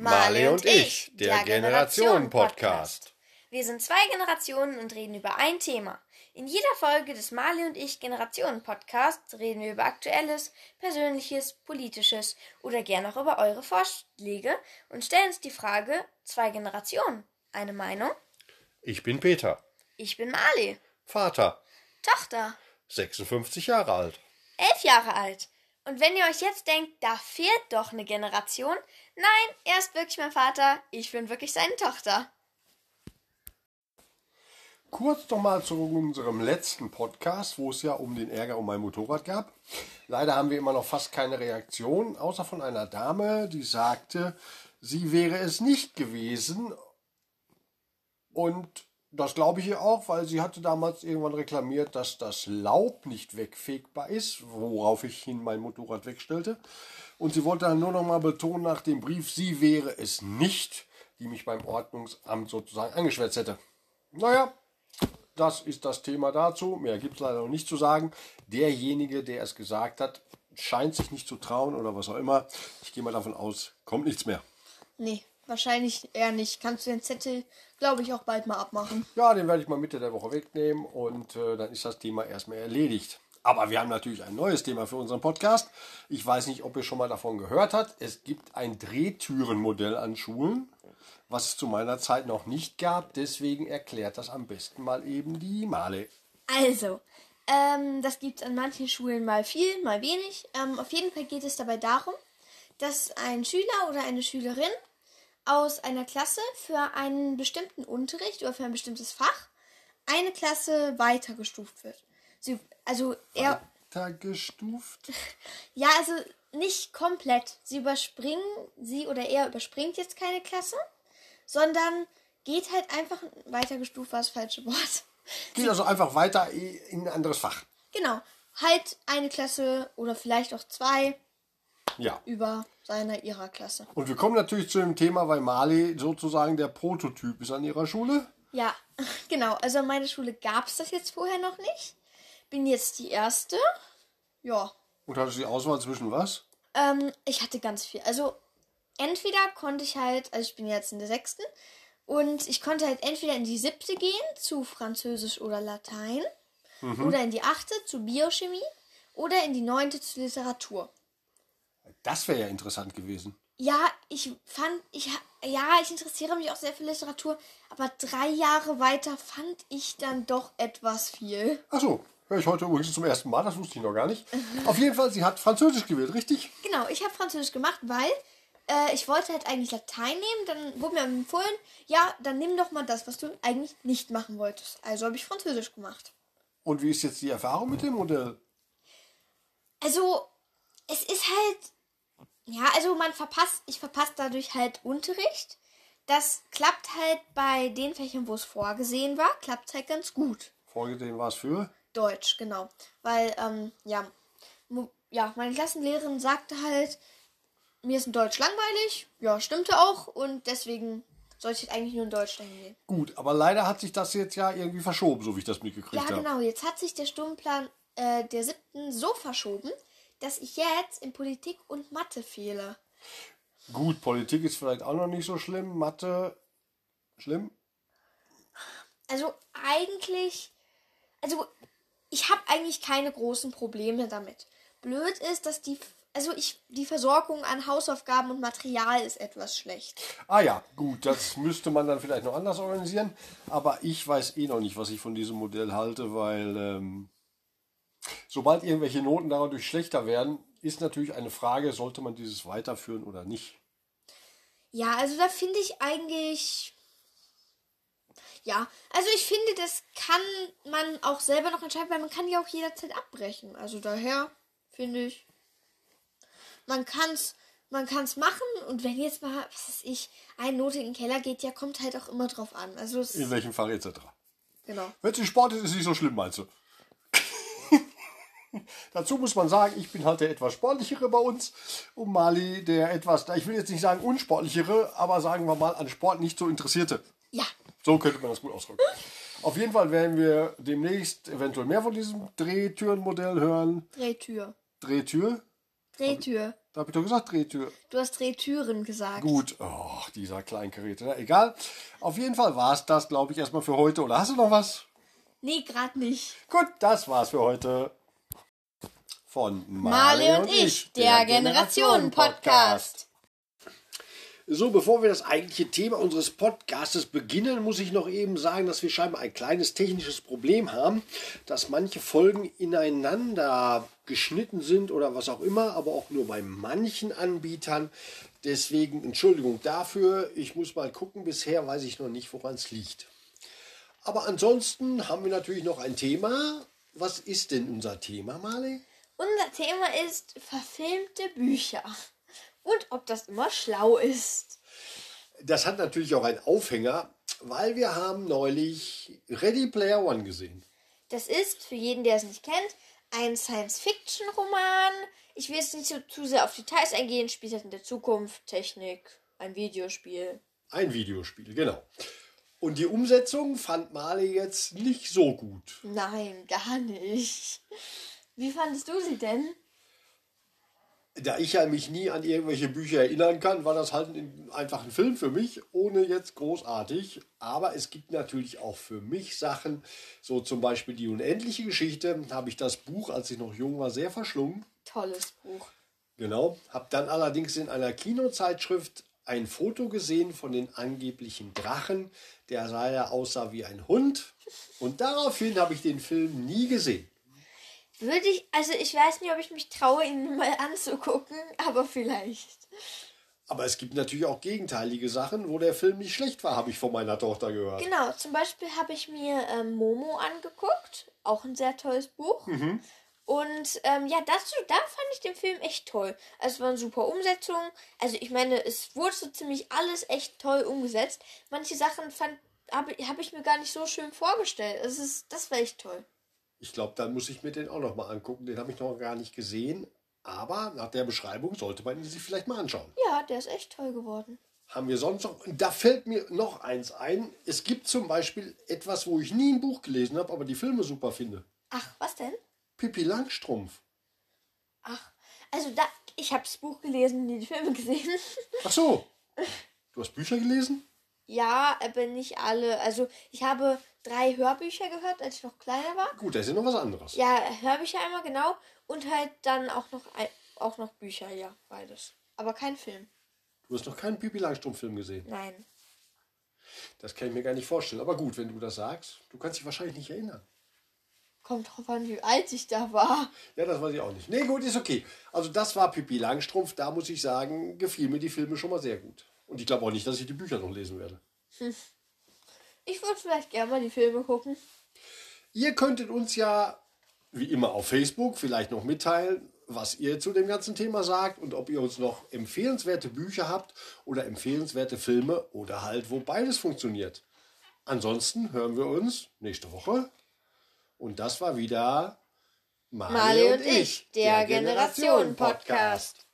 Marley und ich, der Generationen-Podcast. Wir sind zwei Generationen und reden über ein Thema. In jeder Folge des Marley und ich Generationen-Podcasts reden wir über Aktuelles, Persönliches, Politisches oder gern auch über eure Vorschläge und stellen uns die Frage: Zwei Generationen, eine Meinung? Ich bin Peter, Ich bin Marley, Vater, Tochter, 56 Jahre alt. elf Jahre alt. Und wenn ihr euch jetzt denkt, da fehlt doch eine Generation, nein, er ist wirklich mein Vater, ich bin wirklich seine Tochter. Kurz nochmal zu unserem letzten Podcast, wo es ja um den Ärger um mein Motorrad gab. Leider haben wir immer noch fast keine Reaktion, außer von einer Dame, die sagte, sie wäre es nicht gewesen. Und das glaube ich ihr auch, weil sie hatte damals irgendwann reklamiert, dass das Laub nicht wegfegbar ist, worauf ich hin mein Motorrad wegstellte. Und sie wollte dann nur noch mal betonen nach dem Brief, sie wäre es nicht, die mich beim Ordnungsamt sozusagen angeschwärzt hätte. Naja, das ist das Thema dazu. Mehr gibt es leider noch nicht zu sagen. Derjenige, der es gesagt hat, scheint sich nicht zu trauen oder was auch immer. Ich gehe mal davon aus, kommt nichts mehr. Nee, wahrscheinlich eher nicht. Kannst du den Zettel, glaube ich, auch bald mal abmachen. Ja, den werde ich mal Mitte der Woche wegnehmen und äh, dann ist das Thema erstmal erledigt. Aber wir haben natürlich ein neues Thema für unseren Podcast. Ich weiß nicht, ob ihr schon mal davon gehört habt. Es gibt ein Drehtürenmodell an Schulen, was es zu meiner Zeit noch nicht gab. Deswegen erklärt das am besten mal eben die Male. Also, ähm, das gibt es an manchen Schulen mal viel, mal wenig. Ähm, auf jeden Fall geht es dabei darum, dass ein Schüler oder eine Schülerin aus einer Klasse für einen bestimmten Unterricht oder für ein bestimmtes Fach eine Klasse weitergestuft wird. Sie, also er, Weitergestuft? ja, also nicht komplett. Sie überspringen, sie oder er überspringt jetzt keine Klasse, sondern geht halt einfach weitergestuft, war das falsche Wort. Geht also einfach weiter in ein anderes Fach. Genau. Halt eine Klasse oder vielleicht auch zwei Ja. über seiner ihrer Klasse. Und wir kommen natürlich zu dem Thema, weil Mali sozusagen der Prototyp ist an ihrer Schule. Ja, genau. Also an meiner Schule gab es das jetzt vorher noch nicht. Bin jetzt die erste. Ja. Und hattest du die Auswahl zwischen was? Ähm, ich hatte ganz viel. Also entweder konnte ich halt, also ich bin jetzt in der sechsten, und ich konnte halt entweder in die siebte gehen zu Französisch oder Latein, oder in die achte zu Biochemie, oder in die neunte zu Literatur. Das wäre ja interessant gewesen. Ja, ich fand, ich, ja, ich interessiere mich auch sehr für Literatur, aber drei Jahre weiter fand ich dann doch etwas viel. Achso, höre ich heute übrigens zum ersten Mal, das wusste ich noch gar nicht. Auf jeden Fall, sie hat Französisch gewählt, richtig? Genau, ich habe Französisch gemacht, weil äh, ich wollte halt eigentlich Latein nehmen. Dann wurde mir empfohlen, ja, dann nimm doch mal das, was du eigentlich nicht machen wolltest. Also habe ich Französisch gemacht. Und wie ist jetzt die Erfahrung mit dem Modell? Also, es ist halt, ja, also man verpasst, ich verpasse dadurch halt Unterricht. Das klappt halt bei den Fächern, wo es vorgesehen war, klappt halt ganz gut. Vorgesehen war es für? Deutsch, genau. Weil, ähm, ja, ja, meine Klassenlehrerin sagte halt, mir ist in Deutsch langweilig. Ja, stimmte auch. Und deswegen sollte ich eigentlich nur in Deutsch dahin gehen. Gut, aber leider hat sich das jetzt ja irgendwie verschoben, so wie ich das mitgekriegt Ja, habe. genau. Jetzt hat sich der Stundenplan äh, der siebten so verschoben, dass ich jetzt in Politik und Mathe fehle. Gut, Politik ist vielleicht auch noch nicht so schlimm. Mathe, schlimm? Also eigentlich, also ich habe eigentlich keine großen Probleme damit. Blöd ist, dass die, also ich, die Versorgung an Hausaufgaben und Material ist etwas schlecht. Ah ja, gut, das müsste man dann vielleicht noch anders organisieren. Aber ich weiß eh noch nicht, was ich von diesem Modell halte, weil ähm, sobald irgendwelche Noten dadurch schlechter werden, ist natürlich eine Frage, sollte man dieses weiterführen oder nicht. Ja, also da finde ich eigentlich. Ja, also ich finde, das kann man auch selber noch entscheiden, weil man kann ja auch jederzeit abbrechen. Also daher finde ich, man kann's, man kann's machen und wenn jetzt mal, was weiß ich, eine Note in den Keller geht, ja, kommt halt auch immer drauf an. Also es, In welchem Fach etc. genau. Wenn es im Sport ist, ist es nicht so schlimm, meinst du? Dazu muss man sagen, ich bin halt der etwas sportlichere bei uns und Mali der etwas, ich will jetzt nicht sagen unsportlichere, aber sagen wir mal an Sport nicht so interessierte. Ja, So könnte man das gut ausdrücken. Auf jeden Fall werden wir demnächst eventuell mehr von diesem Drehtürenmodell hören. Drehtür. Drehtür? Drehtür. Da habe ich doch gesagt, Drehtür. Du hast Drehtüren gesagt. Gut, oh, dieser Kleingeräte. Ja, egal. Auf jeden Fall war es das, glaube ich, erstmal für heute. Oder hast du noch was? Nee, gerade nicht. Gut, das war's für heute. Von Marley und ich, der Generationen-Podcast. So, bevor wir das eigentliche Thema unseres Podcastes beginnen, muss ich noch eben sagen, dass wir scheinbar ein kleines technisches Problem haben, dass manche Folgen ineinander geschnitten sind oder was auch immer, aber auch nur bei manchen Anbietern. Deswegen Entschuldigung dafür. Ich muss mal gucken. Bisher weiß ich noch nicht, woran es liegt. Aber ansonsten haben wir natürlich noch ein Thema. Was ist denn unser Thema, Marley? Unser Thema ist verfilmte Bücher. Und ob das immer schlau ist. Das hat natürlich auch einen Aufhänger, weil wir haben neulich Ready Player One gesehen. Das ist, für jeden, der es nicht kennt, ein Science-Fiction-Roman. Ich will jetzt nicht so zu sehr auf Details eingehen, spielt halt in der Zukunft, Technik, ein Videospiel. Ein Videospiel, genau. Und die Umsetzung fand Marley jetzt nicht so gut. Nein, gar nicht. Wie fandest du sie denn? Da ich ja mich nie an irgendwelche Bücher erinnern kann, war das halt ein, einfach ein Film für mich, ohne jetzt großartig. Aber es gibt natürlich auch für mich Sachen, so zum Beispiel die unendliche Geschichte, habe ich das Buch, als ich noch jung war, sehr verschlungen. Tolles Buch. Genau. Habe dann allerdings in einer Kinozeitschrift ein Foto gesehen von den angeblichen Drachen, der sah ja aussah wie ein Hund. Und daraufhin habe ich den Film nie gesehen. Würde ich, also ich weiß nicht, ob ich mich traue, ihn mal anzugucken, aber vielleicht. Aber es gibt natürlich auch gegenteilige Sachen, wo der Film nicht schlecht war, habe ich von meiner Tochter gehört. Genau, zum Beispiel habe ich mir ähm, Momo angeguckt, auch ein sehr tolles Buch. Mhm. Und ähm, ja, dazu, da fand ich den Film echt toll. Also es war eine super Umsetzung. Also ich meine, es wurde so ziemlich alles echt toll umgesetzt. Manche Sachen habe hab ich mir gar nicht so schön vorgestellt. Es ist, das war echt toll. Ich glaube, dann muss ich mir den auch noch mal angucken. Den habe ich noch gar nicht gesehen. Aber nach der Beschreibung sollte man ihn sich vielleicht mal anschauen. Ja, der ist echt toll geworden. Haben wir sonst noch? Da fällt mir noch eins ein. Es gibt zum Beispiel etwas, wo ich nie ein Buch gelesen habe, aber die Filme super finde. Ach, was denn? Pippi Langstrumpf. Ach, also da, ich habe das Buch gelesen, die Filme gesehen. Ach so. Du hast Bücher gelesen? Ja, aber nicht alle. Also ich habe drei Hörbücher gehört, als ich noch kleiner war. Gut, das ist ja noch was anderes. Ja, Hörbücher einmal genau und halt dann auch noch auch noch Bücher, ja, beides. Aber kein Film. Du hast noch keinen Pipi Langstrumpf-Film gesehen? Nein. Das kann ich mir gar nicht vorstellen. Aber gut, wenn du das sagst, du kannst dich wahrscheinlich nicht erinnern. Kommt drauf an, wie alt ich da war. Ja, das weiß ich auch nicht. Nee, gut, ist okay. Also das war Pipi Langstrumpf. Da muss ich sagen, gefiel mir die Filme schon mal sehr gut. Und ich glaube auch nicht, dass ich die Bücher noch lesen werde. Hm. Ich würde vielleicht gerne mal die Filme gucken. Ihr könntet uns ja, wie immer auf Facebook, vielleicht noch mitteilen, was ihr zu dem ganzen Thema sagt und ob ihr uns noch empfehlenswerte Bücher habt oder empfehlenswerte Filme oder halt, wo beides funktioniert. Ansonsten hören wir uns nächste Woche. Und das war wieder Marley und ich, der Generationen-Podcast.